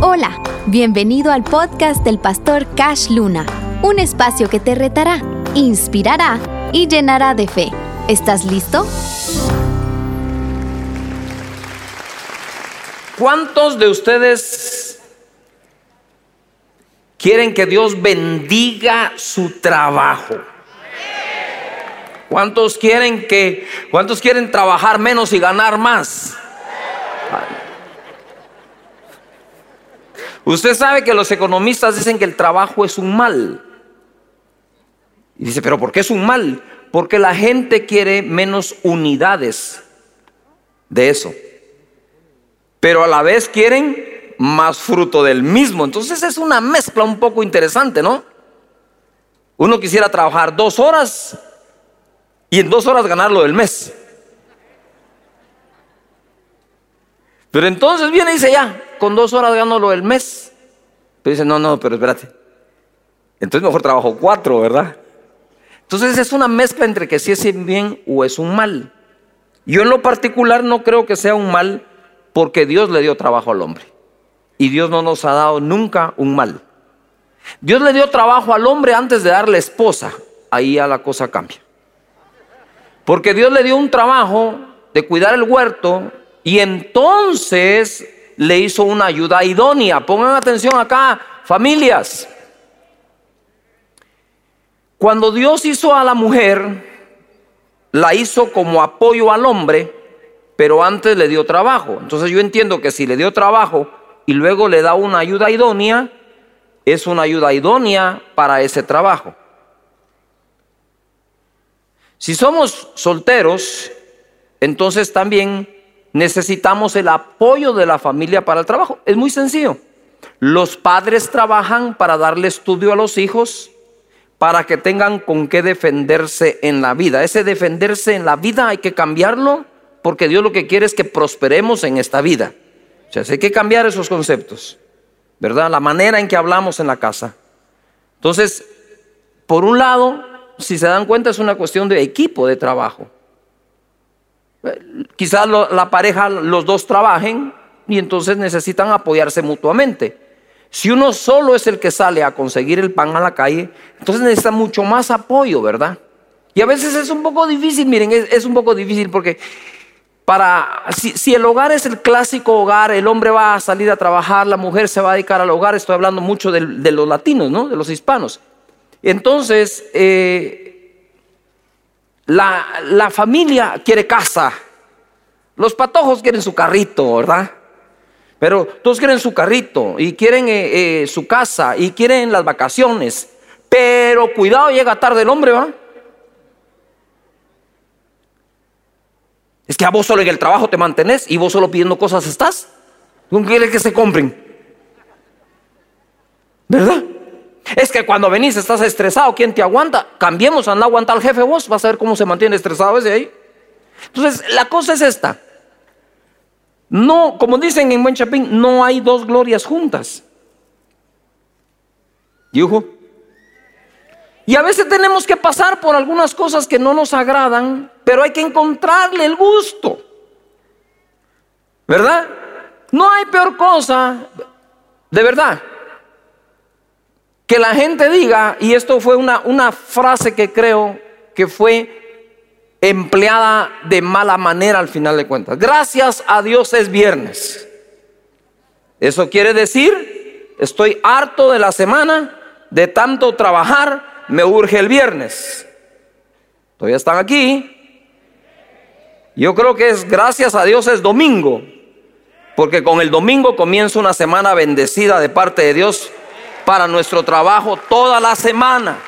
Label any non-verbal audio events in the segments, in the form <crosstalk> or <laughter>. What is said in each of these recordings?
Hola, bienvenido al podcast del pastor Cash Luna, un espacio que te retará, inspirará y llenará de fe. ¿Estás listo? ¿Cuántos de ustedes quieren que Dios bendiga su trabajo? ¿Cuántos quieren que cuántos quieren trabajar menos y ganar más? Usted sabe que los economistas dicen que el trabajo es un mal. Y dice, pero ¿por qué es un mal? Porque la gente quiere menos unidades de eso. Pero a la vez quieren más fruto del mismo. Entonces es una mezcla un poco interesante, ¿no? Uno quisiera trabajar dos horas y en dos horas ganarlo del mes. Pero entonces viene y dice, ya, con dos horas gano lo del mes. Pero dice, no, no, pero espérate. Entonces mejor trabajo cuatro, ¿verdad? Entonces es una mezcla entre que si es un bien o es un mal. Yo en lo particular no creo que sea un mal porque Dios le dio trabajo al hombre. Y Dios no nos ha dado nunca un mal. Dios le dio trabajo al hombre antes de darle esposa. Ahí ya la cosa cambia. Porque Dios le dio un trabajo de cuidar el huerto, y entonces le hizo una ayuda idónea. Pongan atención acá, familias. Cuando Dios hizo a la mujer, la hizo como apoyo al hombre, pero antes le dio trabajo. Entonces yo entiendo que si le dio trabajo y luego le da una ayuda idónea, es una ayuda idónea para ese trabajo. Si somos solteros, entonces también necesitamos el apoyo de la familia para el trabajo. Es muy sencillo. Los padres trabajan para darle estudio a los hijos, para que tengan con qué defenderse en la vida. Ese defenderse en la vida hay que cambiarlo porque Dios lo que quiere es que prosperemos en esta vida. O sea, hay que cambiar esos conceptos, ¿verdad? La manera en que hablamos en la casa. Entonces, por un lado, si se dan cuenta, es una cuestión de equipo de trabajo. Quizás la pareja, los dos trabajen y entonces necesitan apoyarse mutuamente. Si uno solo es el que sale a conseguir el pan a la calle, entonces necesita mucho más apoyo, ¿verdad? Y a veces es un poco difícil, miren, es, un poco difícil porque para, si, el hogar es el clásico hogar, el hombre va a salir a trabajar, la mujer se va a dedicar al hogar, estoy hablando mucho de, los latinos, ¿no? De los hispanos. Entonces, eh, la, familia quiere casa. Los patojos quieren su carrito, ¿verdad? Pero todos quieren su carrito y quieren eh, eh, su casa y quieren las vacaciones. Pero cuidado, llega tarde el hombre, ¿va? Es que a vos solo en el trabajo te mantenés y vos solo pidiendo cosas estás. ¿Con quieres que se compren? ¿Verdad? Es que cuando venís estás estresado, ¿quién te aguanta? Cambiemos a no aguantar al jefe vos, vas a ver cómo se mantiene estresado ese ahí. Entonces, la cosa es esta. No, como dicen en Buen Chapín, no hay dos glorias juntas. ¿Yujo? Y a veces tenemos que pasar por algunas cosas que no nos agradan, pero hay que encontrarle el gusto. ¿Verdad? No hay peor cosa, de verdad, que la gente diga, y esto fue una, una frase que creo que fue empleada de mala manera al final de cuentas. Gracias a Dios es viernes. Eso quiere decir, estoy harto de la semana, de tanto trabajar, me urge el viernes. Todavía están aquí. Yo creo que es gracias a Dios es domingo, porque con el domingo comienza una semana bendecida de parte de Dios para nuestro trabajo toda la semana.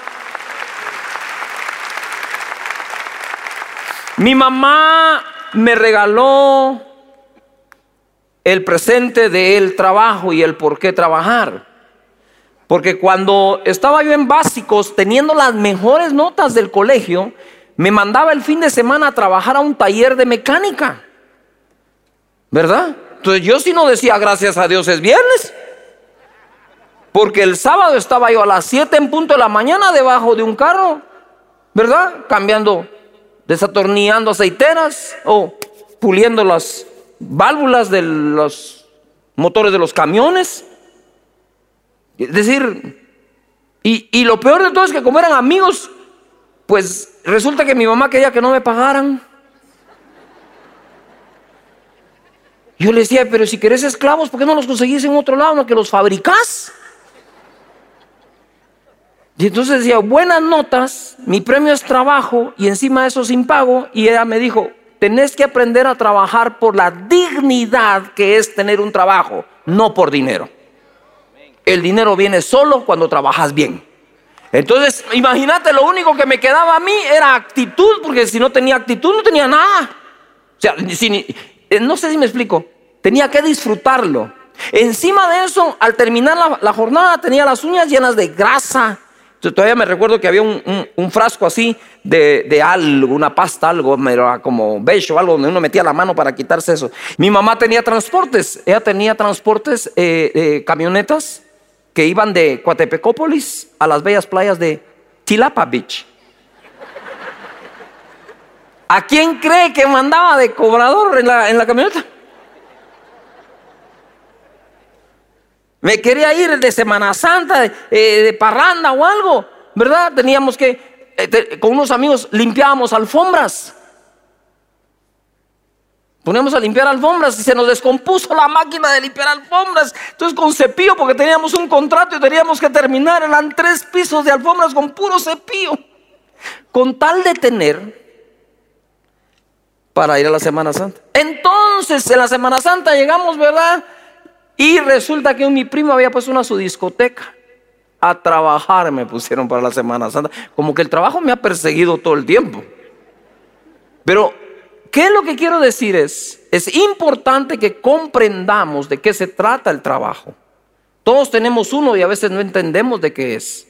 Mi mamá me regaló el presente del trabajo y el por qué trabajar. Porque cuando estaba yo en básicos, teniendo las mejores notas del colegio, me mandaba el fin de semana a trabajar a un taller de mecánica. ¿Verdad? Entonces yo si no decía gracias a Dios es viernes. Porque el sábado estaba yo a las 7 en punto de la mañana debajo de un carro, ¿verdad? Cambiando, desatornillando aceiteras o puliendo las válvulas de los motores de los camiones. Es decir, y, y lo peor de todo es que como eran amigos, pues resulta que mi mamá quería que no me pagaran. Yo le decía, pero si querés esclavos, ¿por qué no los conseguís en otro lado, no que los fabricás? Y entonces decía, buenas notas, mi premio es trabajo y encima de eso sin pago. Y ella me dijo, tenés que aprender a trabajar por la dignidad que es tener un trabajo, no por dinero. El dinero viene solo cuando trabajas bien. Entonces, imagínate, lo único que me quedaba a mí era actitud, porque si no tenía actitud no tenía nada. O sea, eh, no sé si me explico, tenía que disfrutarlo. Encima de eso, al terminar la, jornada, tenía las uñas llenas de grasa. Todavía me recuerdo que había un, frasco así de, algo, una pasta, algo, como beige algo, donde uno metía la mano para quitarse eso. Mi mamá tenía transportes, ella tenía transportes, eh, camionetas que iban de Coatepecópolis a las bellas playas de Tilapa Beach. ¿A quién cree que mandaba de cobrador en la, camioneta? Me quería ir de Semana Santa, de, eh, parranda o algo, ¿verdad? Teníamos que, eh, con unos amigos limpiábamos alfombras. Poníamos a limpiar alfombras y se nos descompuso la máquina de limpiar alfombras. Entonces con cepillo, porque teníamos un contrato y teníamos que terminar, eran tres pisos de alfombras con puro cepillo. Con tal de tener para ir a la Semana Santa. Entonces, en la Semana Santa llegamos, ¿verdad? Y resulta que mi primo había puesto una su discoteca. A trabajar me pusieron para la Semana Santa. Como que el trabajo me ha perseguido todo el tiempo. Pero, ¿qué es lo que quiero decir? Es, es importante que comprendamos de qué se trata el trabajo. Todos tenemos uno y a veces no entendemos de qué es.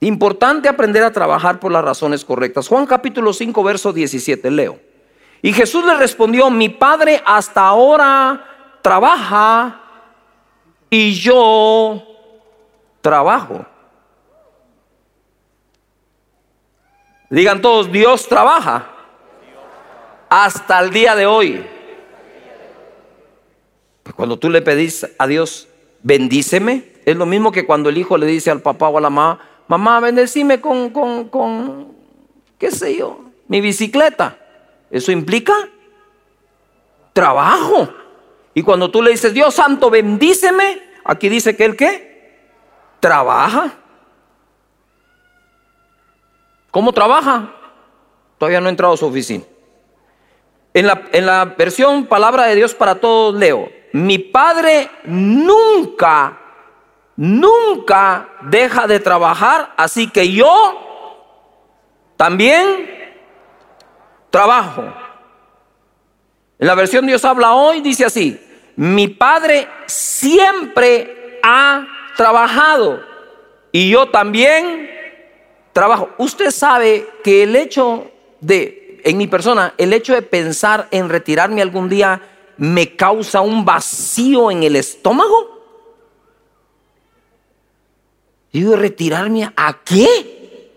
Importante aprender a trabajar por las razones correctas. Juan capítulo 5, verso 17, leo. Y Jesús le respondió, mi padre hasta ahora trabaja y yo trabajo. Digan todos, Dios trabaja hasta el día de hoy. Cuando tú le pedís a Dios, bendíceme, es lo mismo que cuando el hijo le dice al papá o a la mamá, mamá, bendecime con, con, con, qué sé yo, mi bicicleta. Eso implica trabajo. Y cuando tú le dices, Dios santo, bendíceme, aquí dice que él qué? Trabaja. ¿Cómo trabaja? Todavía no he entrado a su oficina. En la, en la versión Palabra de Dios para todos leo, mi padre nunca nunca deja de trabajar, así que yo también trabajo. En la versión Dios habla hoy dice así, mi padre siempre ha trabajado y yo también trabajo. Usted sabe que el hecho de, en mi persona, el hecho de pensar en retirarme algún día me causa un vacío en el estómago. Digo, retirarme a qué?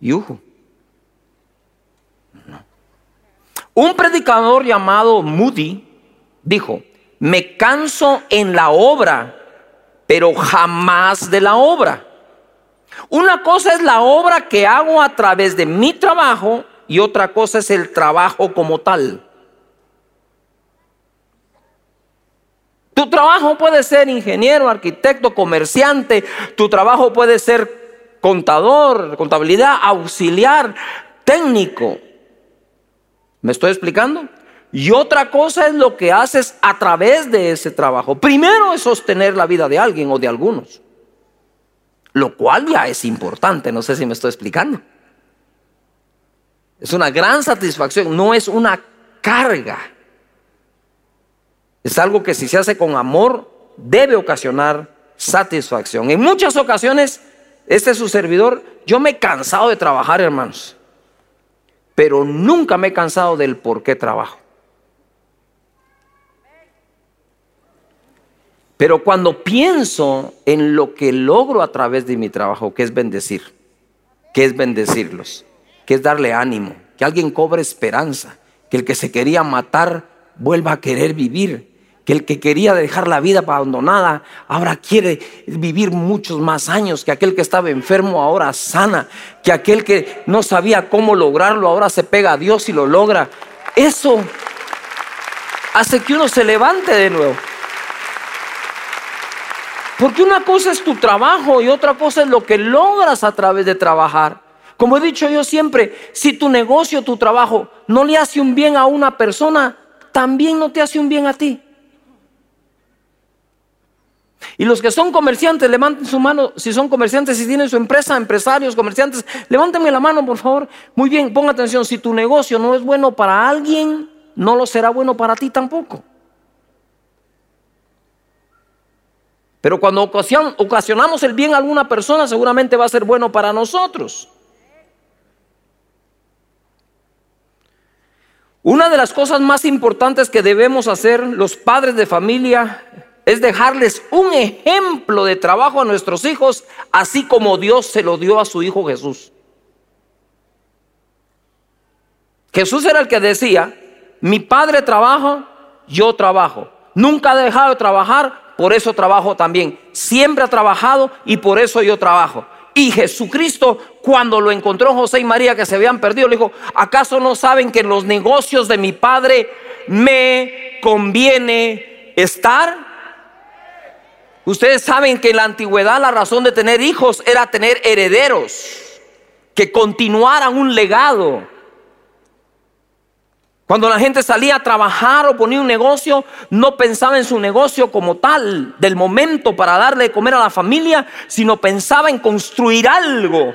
Yujo. No. Un predicador llamado Moody dijo, me canso en la obra, pero jamás de la obra. Una cosa es la obra que hago a través de mi trabajo y otra cosa es el trabajo como tal. Tu trabajo puede ser ingeniero, arquitecto, comerciante. Tu trabajo puede ser contador, contabilidad, auxiliar, técnico. ¿Me estoy explicando? Y otra cosa es lo que haces a través de ese trabajo. Primero es sostener la vida de alguien o de algunos. Lo cual ya es importante, no sé si me estoy explicando. Es una gran satisfacción, no es una carga. Es algo que si se hace con amor debe ocasionar satisfacción. En muchas ocasiones, este es su servidor, yo me he cansado de trabajar, hermanos, pero nunca me he cansado del por qué trabajo. Pero cuando pienso en lo que logro a través de mi trabajo, que es bendecir, que es bendecirlos, que es darle ánimo, que alguien cobre esperanza, que el que se quería matar vuelva a querer vivir, que el que quería dejar la vida abandonada ahora quiere vivir muchos más años, que aquel que estaba enfermo ahora sana, que aquel que no sabía cómo lograrlo ahora se pega a Dios y lo logra. Eso hace que uno se levante de nuevo. Porque una cosa es tu trabajo y otra cosa es lo que logras a través de trabajar. Como he dicho yo siempre, si tu negocio, tu trabajo no le hace un bien a una persona, también no te hace un bien a ti. Y los que son comerciantes, levanten su mano. Si son comerciantes, si tienen su empresa, empresarios, comerciantes, levántenme la mano, por favor. Muy bien, ponga atención. Si tu negocio no es bueno para alguien, no lo será bueno para ti tampoco. Pero cuando ocasionamos el bien a alguna persona, seguramente va a ser bueno para nosotros. Una de las cosas más importantes que debemos hacer los padres de familia es dejarles un ejemplo de trabajo a nuestros hijos, así como Dios se lo dio a su Hijo Jesús. Jesús era el que decía, mi padre trabaja, yo trabajo. Nunca ha dejado de trabajar, por eso trabajo también. Siempre ha trabajado y por eso yo trabajo. Y Jesucristo, cuando lo encontró José y María que se habían perdido, le dijo, ¿acaso no saben que en los negocios de mi padre me conviene estar? Ustedes saben que en la antigüedad la razón de tener hijos era tener herederos que continuaran un legado. Cuando la gente salía a trabajar o ponía un negocio, no pensaba en su negocio como tal, del momento para darle de comer a la familia, sino pensaba en construir algo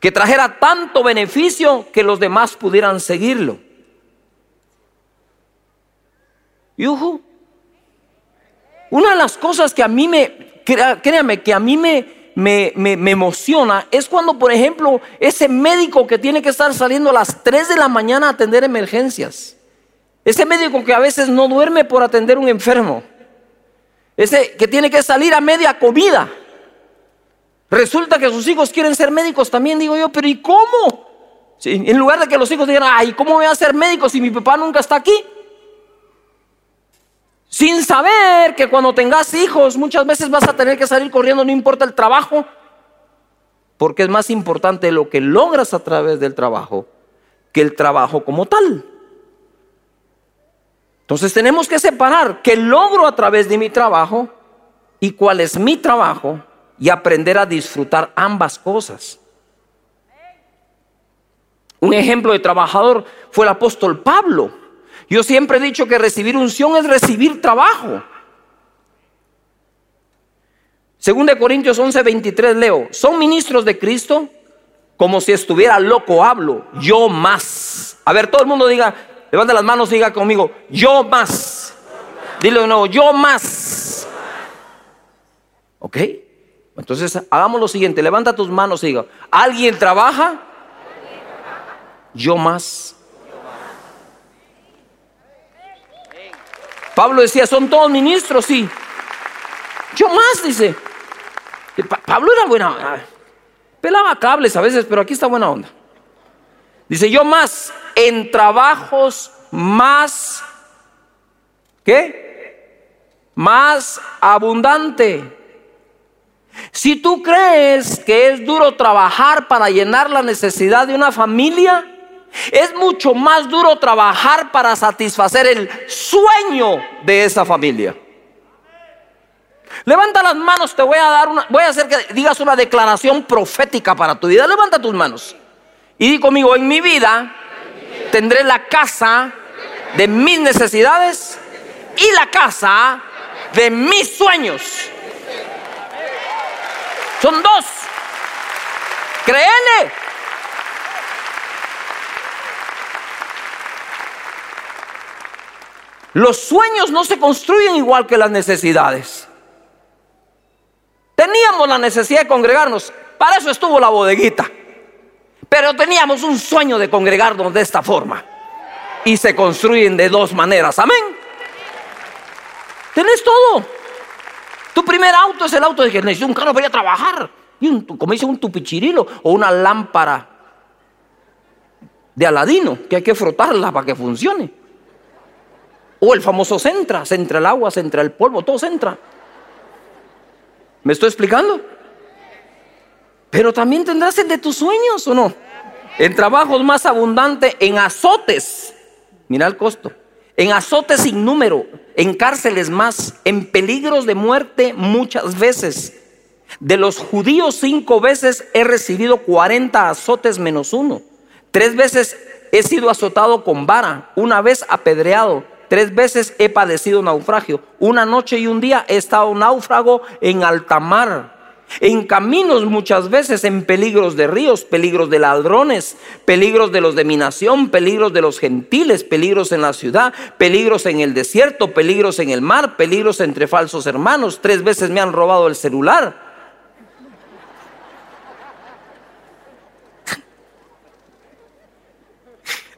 que trajera tanto beneficio que los demás pudieran seguirlo. Yuhu. Una de las cosas que a mí me, créame, que a mí me, me, me, emociona es cuando, por ejemplo, ese médico que tiene que estar saliendo a las 3 de la mañana a atender emergencias. Ese médico que a veces no duerme por atender un enfermo. Ese que tiene que salir a media comida. Resulta que sus hijos quieren ser médicos también, digo yo, pero ¿y cómo? en lugar de que los hijos digan, ay, ¿cómo voy a ser médico si mi papá nunca está aquí? Sin saber que cuando tengas hijos muchas veces vas a tener que salir corriendo, no importa el trabajo, porque es más importante lo que logras a través del trabajo que el trabajo como tal. Entonces tenemos que separar qué logro a través de mi trabajo y cuál es mi trabajo y aprender a disfrutar ambas cosas. Un ejemplo de trabajador fue el apóstol Pablo. Yo siempre he dicho que recibir unción es recibir trabajo. Según de Corintios 11, 23 leo, son ministros de Cristo como si estuviera loco hablo, yo más. A ver, todo el mundo diga, levanta las manos, diga conmigo, yo más. Dile de nuevo, yo más. ¿Ok? Entonces hagamos lo siguiente, levanta tus manos y diga, ¿alguien trabaja? Yo más. Pablo decía, son todos ministros, sí. Yo más, dice. Pablo era buena. Pelaba cables a veces, pero aquí está buena onda. Dice, yo más en trabajos más, ¿qué? Más abundante. Si tú crees que es duro trabajar para llenar la necesidad de una familia, es mucho más duro trabajar para satisfacer el sueño de esa familia. Levanta las manos, te voy a dar una, voy a hacer que digas una declaración profética para tu vida. Levanta tus manos. Y di conmigo, en mi vida tendré la casa de mis necesidades y la casa de mis sueños. Son dos. Créele. Los sueños no se construyen igual que las necesidades. Teníamos la necesidad de congregarnos, para eso estuvo la bodeguita. Pero teníamos un sueño de congregarnos de esta forma. Y se construyen de dos maneras. Amén. Tenés todo. Tu primer auto es el auto de que necesito un carro para ir a trabajar. Y un, como dice un tupichirilo o una lámpara de aladino que hay que frotarla para que funcione. O el famoso centra, se entra el agua, se entra el polvo, todo se entra. ¿Me estoy explicando? Pero también tendrás el de tus sueños o no. En trabajos más abundante, en azotes. Mira el costo. En azotes sin número, en cárceles más, en peligros de muerte muchas veces. De los judíos cinco veces he recibido 40 azotes menos uno. Tres veces he sido azotado con vara, una vez apedreado, tres veces he padecido naufragio. Una noche y un día he estado náufrago en alta mar en caminos muchas veces, en peligros de ríos, peligros de ladrones, peligros de los de mi nación, peligros de los gentiles, peligros en la ciudad, peligros en el desierto, peligros en el mar, peligros entre falsos hermanos. Tres veces me han robado el celular. <laughs>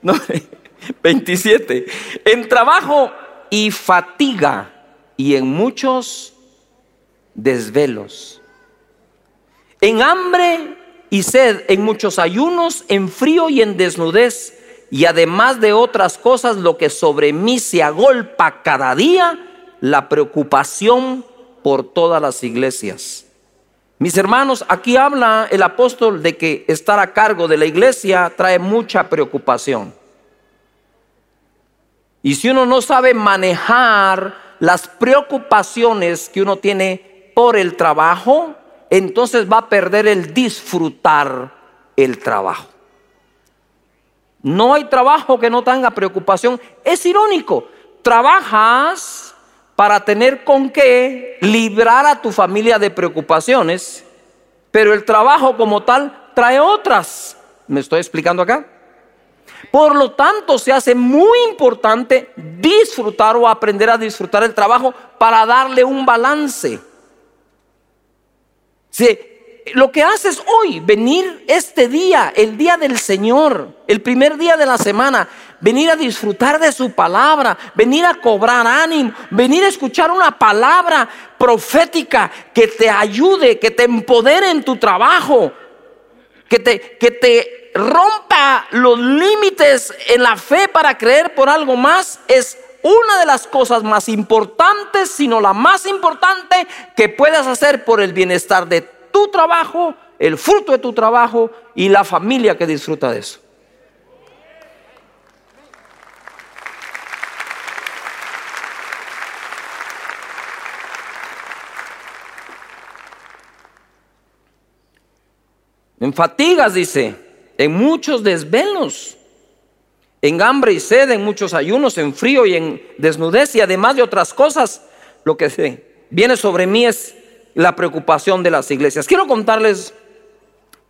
No, 27. En trabajo y fatiga y en muchos desvelos en hambre y sed, en muchos ayunos, en frío y en desnudez, y además de otras cosas, lo que sobre mí se agolpa cada día, la preocupación por todas las iglesias. Mis hermanos, aquí habla el apóstol de que estar a cargo de la iglesia trae mucha preocupación. Y si uno no sabe manejar las preocupaciones que uno tiene por el trabajo, entonces va a perder el disfrutar el trabajo. No hay trabajo que no tenga preocupación. Es irónico. Trabajas para tener con qué librar a tu familia de preocupaciones, pero el trabajo como tal trae otras. ¿Me estoy explicando acá? Por lo tanto, se hace muy importante disfrutar o aprender a disfrutar el trabajo para darle un balance. Lo que haces hoy, venir este día, el día del Señor, el primer día de la semana, venir a disfrutar de su palabra, venir a cobrar ánimo, venir a escuchar una palabra profética que te ayude, que te empodere en tu trabajo, que te, que te rompa los límites en la fe para creer por algo más, es una de las cosas más importantes, sino la más importante que puedas hacer por el bienestar de tu trabajo, el fruto de tu trabajo y la familia que disfruta de eso. En fatigas, dice, en muchos desvelos, en hambre y sed, en muchos ayunos, en frío y en desnudez y además de otras cosas, lo que viene sobre mí es la preocupación de las iglesias. Quiero contarles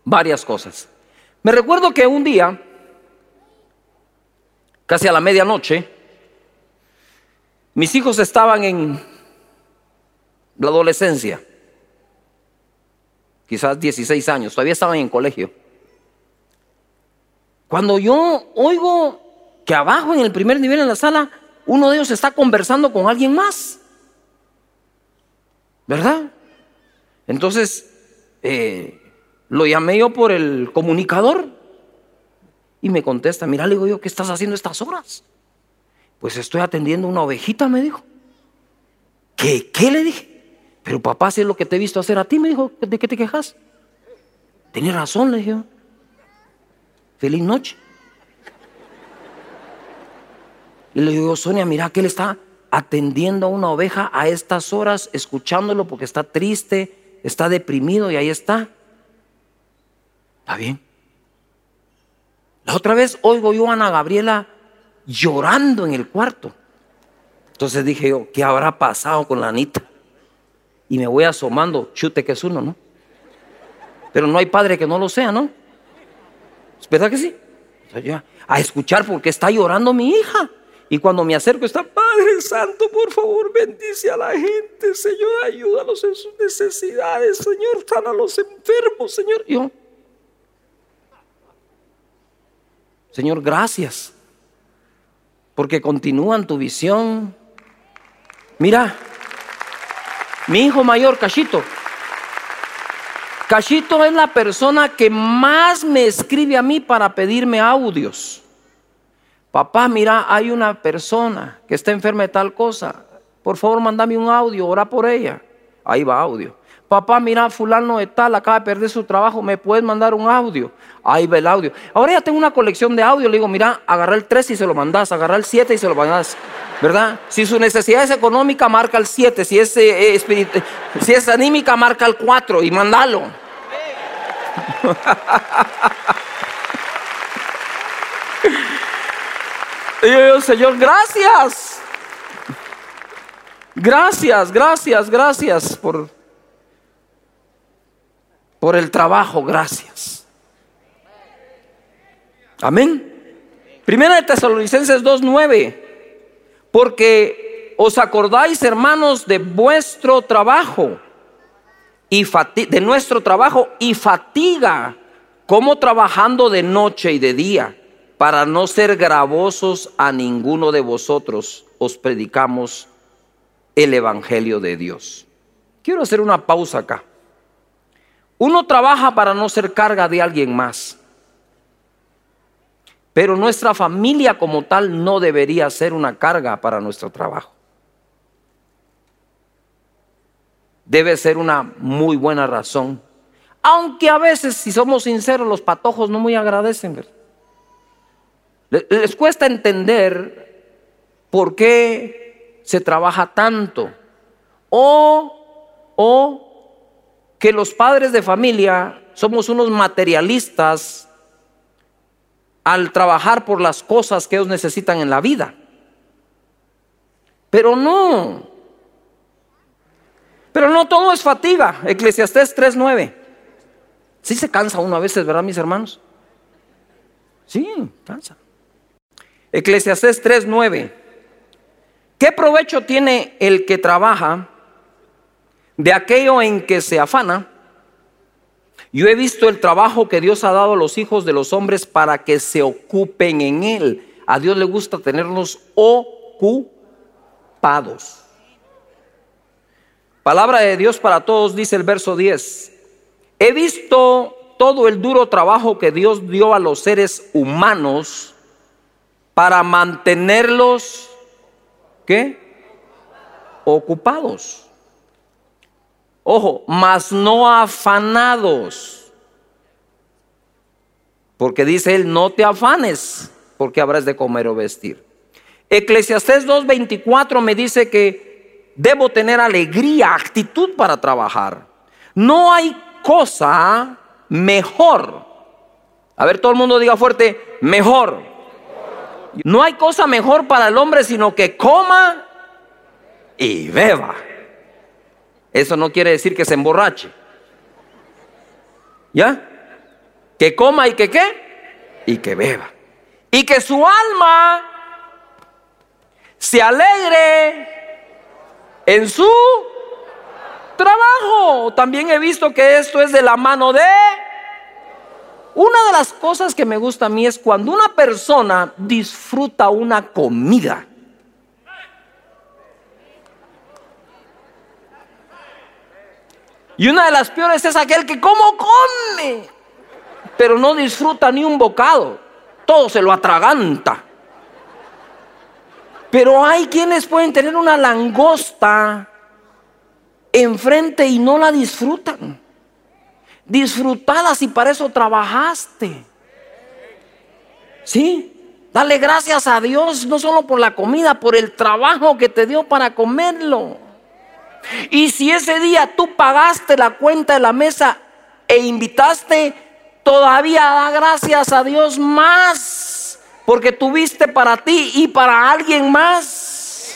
varias cosas. Me recuerdo que un día, casi a la medianoche, mis hijos estaban en la adolescencia, quizás 16 años, todavía estaban en colegio. Cuando yo oigo que abajo en el primer nivel en la sala, uno de ellos está conversando con alguien más, ¿verdad? Entonces, eh, lo llamé yo por el comunicador y me contesta, mira, le digo yo, ¿qué estás haciendo estas horas? Pues estoy atendiendo una ovejita, me dijo. ¿Qué? ¿Qué le dije? Pero papá, si es lo que te he visto hacer a ti, me dijo, ¿de qué te quejas? Tenía razón, le dije. Feliz noche. Y le digo, Sonia, mira que él está atendiendo a una oveja a estas horas, escuchándolo porque está triste, está deprimido y ahí está. ¿Está bien? La otra vez oigo yo a Ana Gabriela llorando en el cuarto. Entonces dije yo, ¿qué habrá pasado con la Anita? Y me voy asomando, chute que es uno, ¿no? Pero no hay padre que no lo sea, ¿no? ¿Es verdad que sí? a escuchar porque está llorando mi hija. Y cuando me acerco está, Padre Santo, por favor, bendice a la gente, Señor, ayúdalos en sus necesidades, Señor, sana a los enfermos, Señor. Yo, Señor, gracias, porque continúan tu visión. Mira, mi hijo mayor, Cachito, Cachito es la persona que más me escribe a mí para pedirme audios Papá, mira, hay una persona que está enferma de tal cosa. Por favor, mándame un audio, ora por ella. Ahí va audio. Papá, mira, fulano de tal acaba de perder su trabajo, ¿me puedes mandar un audio? Ahí va el audio. Ahora ya tengo una colección de audio, le digo, mira, agarra el 3 y se lo mandas, agarra el 7 y se lo mandas, ¿verdad? Si su necesidad es económica, marca el 7, si es, eh, si es anímica, marca el 4 y mandalo. <laughs> y yo, Señor, gracias. Gracias, gracias, gracias por por el trabajo, gracias. Amén. Primera de Tesalonicenses 2:9. Porque os acordáis, hermanos, de vuestro trabajo y de nuestro trabajo y fatiga, como trabajando de noche y de día, para no ser gravosos a ninguno de vosotros, os predicamos el evangelio de Dios. Quiero hacer una pausa acá. Uno trabaja para no ser carga de alguien más. Pero nuestra familia como tal no debería ser una carga para nuestro trabajo. Debe ser una muy buena razón. Aunque a veces, si somos sinceros, los patojos no muy agradecen. Les cuesta entender por qué se trabaja tanto. O, o que los padres de familia somos unos materialistas al trabajar por las cosas que ellos necesitan en la vida. Pero no. Pero no todo es fatiga. Eclesiastés 3:9. Sí se cansa uno a veces, ¿verdad, mis hermanos? Sí, cansa. Eclesiastés 3:9. ¿Qué provecho tiene el que trabaja de aquello en que se afana, yo he visto el trabajo que Dios ha dado a los hijos de los hombres para que se ocupen en él. A Dios le gusta tenernos ocupados. Palabra de Dios para todos, dice el verso 10. He visto todo el duro trabajo que Dios dio a los seres humanos para mantenerlos, ¿qué? Ocupados. Ojo, mas no afanados. Porque dice él, no te afanes, porque habrás de comer o vestir. Eclesiastés 2.24 me dice que debo tener alegría, actitud para trabajar. No hay cosa mejor. A ver, todo el mundo diga fuerte, mejor. No hay cosa mejor para el hombre sino que coma y beba. Eso no quiere decir que se emborrache. ¿Ya? Que coma y que qué? Y que beba. Y que su alma se alegre en su trabajo. También he visto que esto es de la mano de... Una de las cosas que me gusta a mí es cuando una persona disfruta una comida. Y una de las peores es aquel que como come, pero no disfruta ni un bocado. Todo se lo atraganta. Pero hay quienes pueden tener una langosta enfrente y no la disfrutan. Disfrutala si para eso trabajaste. ¿Sí? Dale gracias a Dios no solo por la comida, por el trabajo que te dio para comerlo. Y si ese día tú pagaste la cuenta de la mesa e invitaste, todavía da gracias a Dios más, porque tuviste para ti y para alguien más.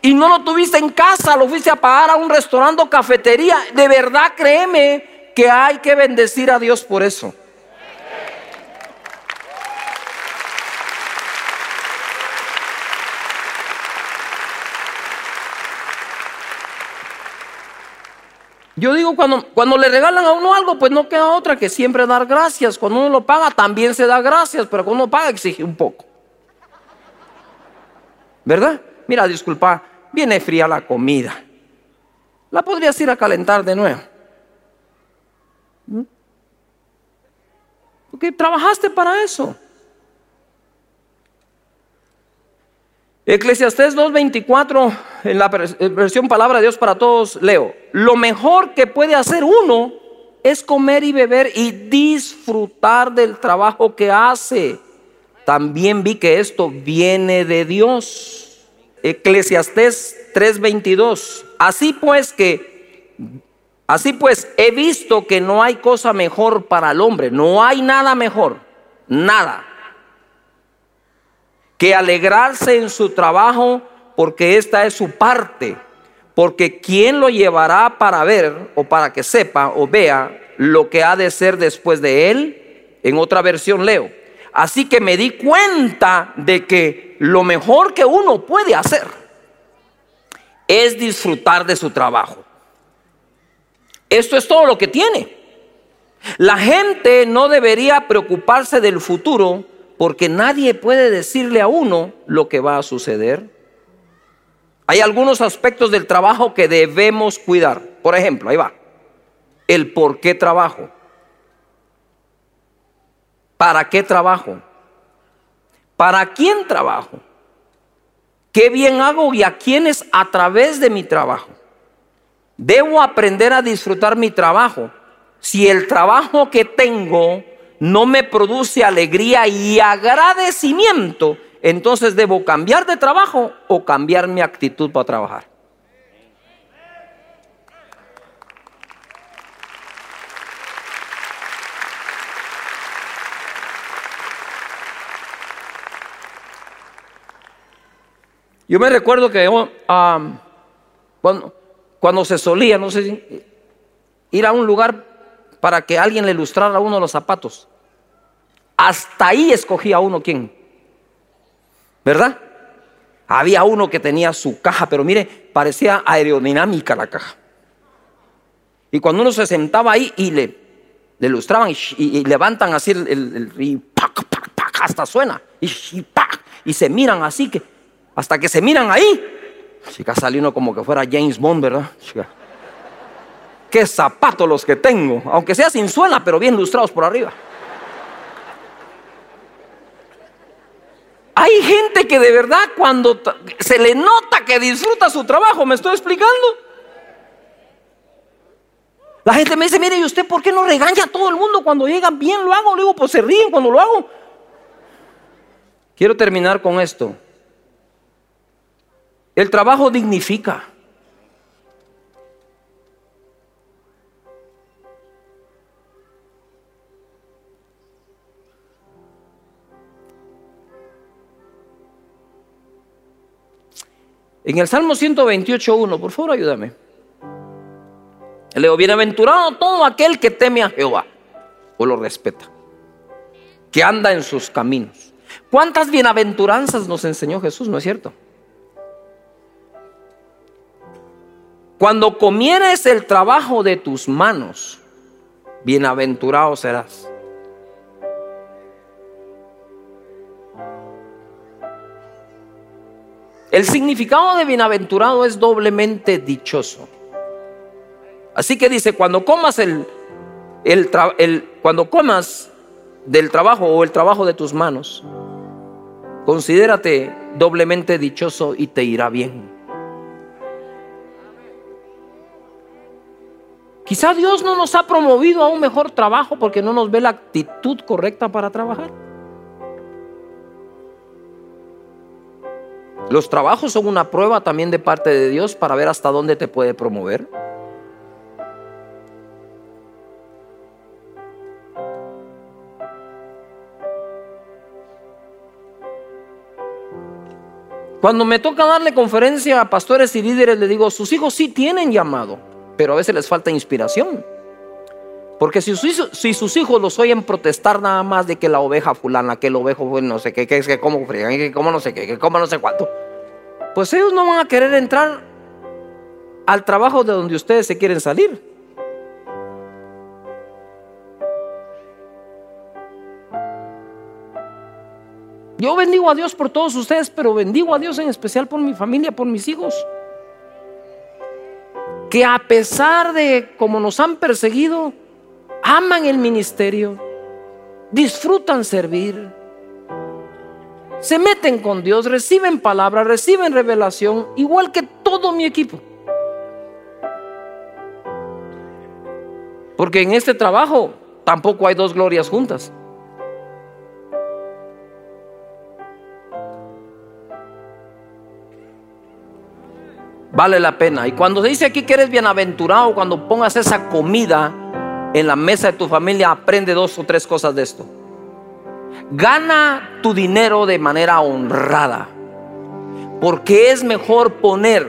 Y no lo tuviste en casa, lo fuiste a pagar a un restaurante o cafetería. De verdad, créeme que hay que bendecir a Dios por eso. Yo digo, cuando, cuando le regalan a uno algo, pues no queda otra que siempre dar gracias. Cuando uno lo paga, también se da gracias, pero cuando uno paga, exige un poco. ¿Verdad? Mira, disculpa, viene fría la comida. La podrías ir a calentar de nuevo. ¿Mm? Porque trabajaste para eso. Eclesiastés 2.24, en la versión Palabra de Dios para Todos, leo, lo mejor que puede hacer uno es comer y beber y disfrutar del trabajo que hace. También vi que esto viene de Dios. Eclesiastés 3:22. Así pues que así pues he visto que no hay cosa mejor para el hombre, no hay nada mejor, nada que alegrarse en su trabajo porque esta es su parte. Porque ¿quién lo llevará para ver o para que sepa o vea lo que ha de ser después de él? En otra versión leo. Así que me di cuenta de que lo mejor que uno puede hacer es disfrutar de su trabajo. Esto es todo lo que tiene. La gente no debería preocuparse del futuro porque nadie puede decirle a uno lo que va a suceder. Hay algunos aspectos del trabajo que debemos cuidar. Por ejemplo, ahí va. El por qué trabajo. ¿Para qué trabajo? ¿Para quién trabajo? ¿Qué bien hago y a quiénes a través de mi trabajo? Debo aprender a disfrutar mi trabajo. Si el trabajo que tengo no me produce alegría y agradecimiento, entonces debo cambiar de trabajo o cambiar mi actitud para trabajar. Yo me recuerdo que cuando, cuando, se solía, no sé ir a un lugar para que alguien le ilustrara a uno los zapatos. Hasta ahí escogía uno quién. ¿Verdad? Había uno que tenía su caja, pero mire, parecía aerodinámica la caja. Y cuando uno se sentaba ahí y le, ilustraban y, levantan así el, y hasta suena y, y, se miran así que hasta que se miran ahí. Chica, sale uno como que fuera James Bond, ¿verdad? Qué zapatos los que tengo, aunque sea sin suela, pero bien ilustrados por arriba. Hay gente que de verdad cuando se le nota que disfruta su trabajo, ¿me estoy explicando? La gente me dice, mire, ¿y usted por qué no regaña a todo el mundo cuando llegan bien lo hago? Le digo, pues se ríen cuando lo hago. Quiero terminar con esto. El trabajo dignifica. En el Salmo 128.1, por favor ayúdame. Leo, bienaventurado todo aquel que teme a Jehová o lo respeta, que anda en sus caminos. ¿Cuántas bienaventuranzas nos enseñó Jesús, no es cierto? Cuando comieres el trabajo de tus manos, bienaventurado serás. El significado de bienaventurado es doblemente dichoso. Así que dice, cuando comas el, cuando comas del trabajo o el trabajo de tus manos, considérate doblemente dichoso y te irá bien. Quizá Dios no nos ha promovido a un mejor trabajo porque no nos ve la actitud correcta para trabajar. Los trabajos son una prueba también de parte de Dios para ver hasta dónde te puede promover. Cuando me toca darle conferencia a pastores y líderes, le digo, sus hijos sí tienen llamado, pero a veces les falta inspiración. Porque si sus, hijos los oyen protestar nada más de que la oveja fulana, que el ovejo fue no sé qué, que es que como friegan, que como no sé qué, que como no sé cuánto, pues ellos no van a querer entrar al trabajo de donde ustedes se quieren salir. Yo bendigo a Dios por todos ustedes, pero bendigo a Dios en especial por mi familia, por mis hijos. Que a pesar de como nos han perseguido, aman el ministerio, disfrutan servir, se meten con Dios, reciben palabra, reciben revelación, igual que todo mi equipo. Porque en este trabajo tampoco hay dos glorias juntas. Vale la pena. Y cuando se dice aquí que eres bienaventurado, cuando pongas esa comida en la mesa de tu familia, aprende dos o tres cosas de esto. Gana tu dinero de manera honrada. Porque es mejor poner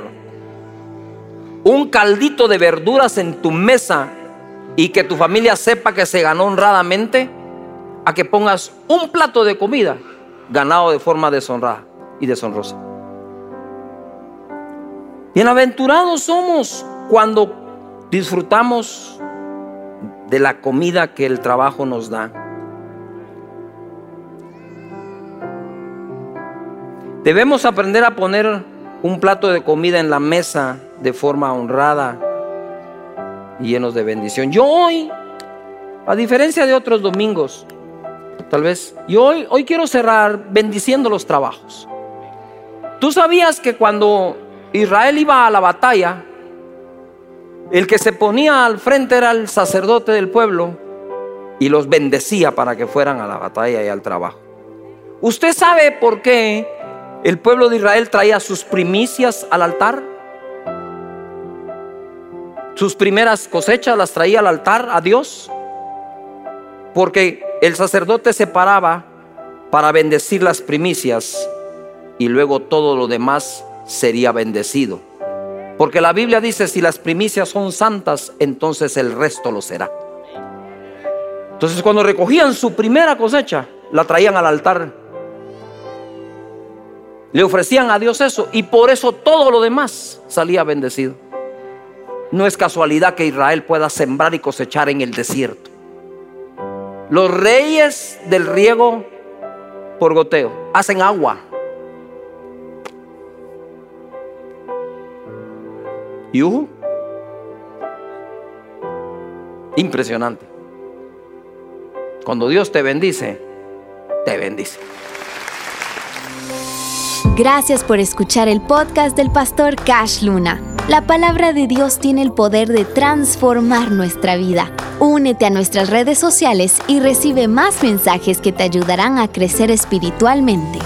un caldito de verduras en tu mesa y que tu familia sepa que se ganó honradamente a que pongas un plato de comida ganado de forma deshonrada y deshonrosa. Bienaventurados somos cuando disfrutamos de la comida que el trabajo nos da. Debemos aprender a poner un plato de comida en la mesa de forma honrada y llenos de bendición. Yo hoy, a diferencia de otros domingos, tal vez, yo hoy, hoy quiero cerrar bendiciendo los trabajos. ¿Tú sabías que cuando Israel iba a la batalla, el que se ponía al frente era el sacerdote del pueblo y los bendecía para que fueran a la batalla y al trabajo? ¿Usted sabe por qué el pueblo de Israel traía sus primicias al altar. Sus primeras cosechas las traía al altar a Dios. Porque el sacerdote se paraba para bendecir las primicias y luego todo lo demás sería bendecido. Porque la Biblia dice, si las primicias son santas, entonces el resto lo será. Entonces cuando recogían su primera cosecha, la traían al altar le ofrecían a Dios eso y por eso todo lo demás salía bendecido. No es casualidad que Israel pueda sembrar y cosechar en el desierto. Los reyes del riego por goteo hacen agua. ¿Y Impresionante. Cuando Dios te bendice, te bendice. Gracias por escuchar el podcast del pastor Cash Luna. La palabra de Dios tiene el poder de transformar nuestra vida. Únete a nuestras redes sociales y recibe más mensajes que te ayudarán a crecer espiritualmente.